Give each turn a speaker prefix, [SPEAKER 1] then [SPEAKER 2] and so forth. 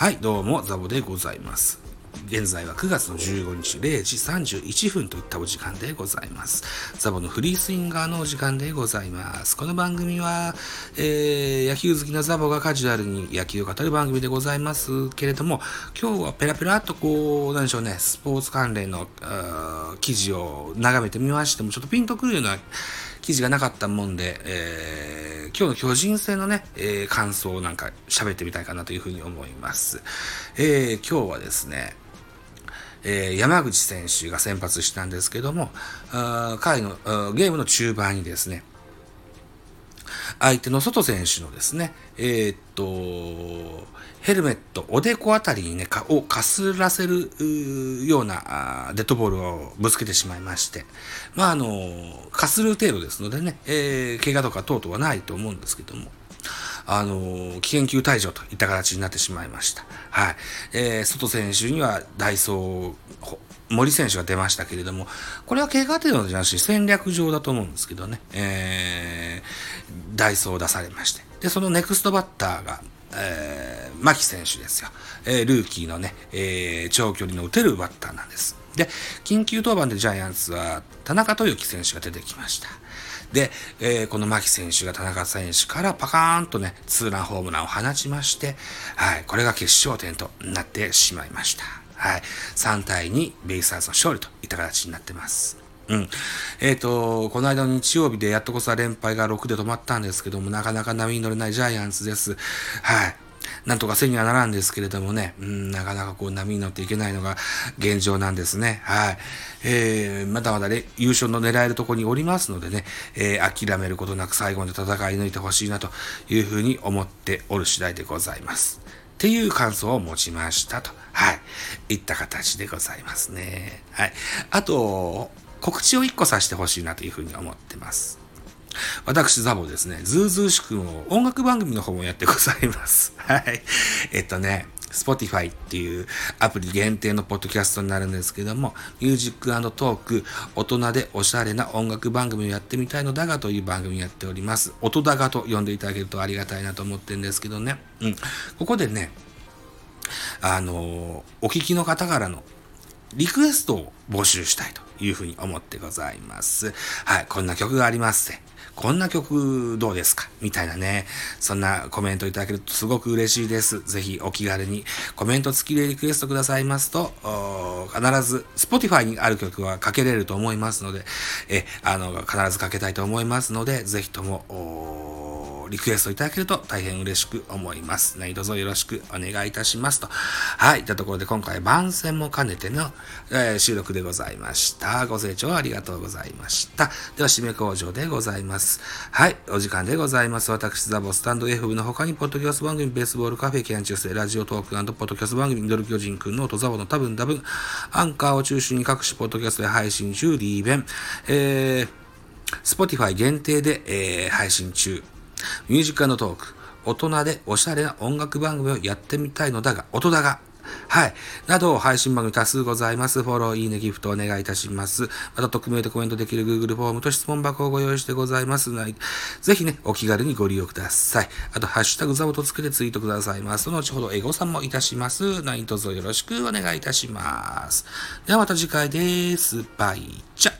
[SPEAKER 1] はい、どうも、ザボでございます。現在は9月の15日0時31分といったお時間でございます。ザボのフリースインガーのお時間でございます。この番組は、えー、野球好きなザボがカジュアルに野球を語る番組でございますけれども、今日はペラペラっとこう、なんでしょうね、スポーツ関連の記事を眺めてみましても、ちょっとピンとくるような記事がなかったもんで、えー今日の巨人戦のね、えー感想をなんか喋ってみたいかなというふうに思います。えー今日はですね、えー山口選手が先発したんですけども、あー回のあゲームの中盤にですね、相手の外選手のですね、えーっと、ヘルメット、おでこあたりにね、かをかすらせるようなデッドボールをぶつけてしまいまして、まあ、あの、かする程度ですのでね、えー怪我とか等々はないと思うんですけども、あの、危険球退場といった形になってしまいました。はい。えー、外選手にはダイソー、森選手が出ましたけれども、これは怪我程度じゃなし戦略上だと思うんですけどね、えー、ダイソーを出されまして。で、そのネクストバッターが、えー、牧選手ですよ。えー、ルーキーのね、えー、長距離の打てるバッターなんです。で、緊急登板でジャイアンツは田中豊樹選手が出てきました。で、えーこの牧選手が田中選手からパカーンとね、ツーランホームランを放ちまして、はい、これが決勝点となってしまいました。はい、3対2、ベイスターズの勝利といった形になってます。うん。えっ、と、この間の日曜日でやっとこそ連敗が6で止まったんですけども、なかなか波に乗れないジャイアンツです。はい。なんとかせにはならんですけれどもね、うん、なかなかこう波に乗っていけないのが現状なんですね。はい。えー、まだまだね、優勝の狙えるところにおりますのでね、えー諦めることなく最後まで戦い抜いてほしいなというふうに思っておる次第でございます。っていう感想を持ちましたと。はい。いった形でございますね。はい。あと、告知を1個させてほしいなというふうに思ってます。私、ザボですね、ズーズーしくんを音楽番組の方もやってございます。はい。えっとね、Spotify っていうアプリ限定のポッドキャストになるんですけども、ミュージックトーク、大人でおしゃれな音楽番組をやってみたいのだがという番組をやっております。音だがと呼んでいただけるとありがたいなと思ってるんですけどね。うん。ここでね、あの、お聞きの方からのリクエストを募集したいというふうに思ってございます。はい、こんな曲がありますって。こんな曲どうですか？みたいなね。そんなコメントいただけるとすごく嬉しいです。ぜひお気軽にコメント付きでリクエストくださいますと、必ず Spotify にある曲はかけれると思いますので、え、あの、必ずかけたいと思いますので、ぜひとも、リクエストいただけると大変嬉しく思います。何卒よろしくお願いいたしますと。はい。といったところで今回番宣も兼ねての、えー収録でございました。ご清聴ありがとうございました。では、締め工場でございます。はい。お時間でございます。私、ザボスタンド F の他に、ポッドキャスト番組、ベースボールカフェ、キャンチュースラジオトークポッドキャスト番組、ミドル巨人くんの音ザボの多分多分、アンカーを中心に各種ポッドキャストで配信中、リーベン、えー、Spotify 限定で、えー配信中。ミュージックトーク。大人でおしゃれな音楽番組をやってみたいのだが、音だが。はい。など、配信番組多数ございます。フォロー、いいね、ギフトお願いいたします。また、匿名でコメントできる Google フォームと質問箱をご用意してございますので、ぜひね、お気軽にご利用ください。あと、ハッシュタグザボとつけてツイートくださいます。後ほど、エゴサもいたします。何卒よろしくお願いいたします。ではまた次回です。バイチャ。「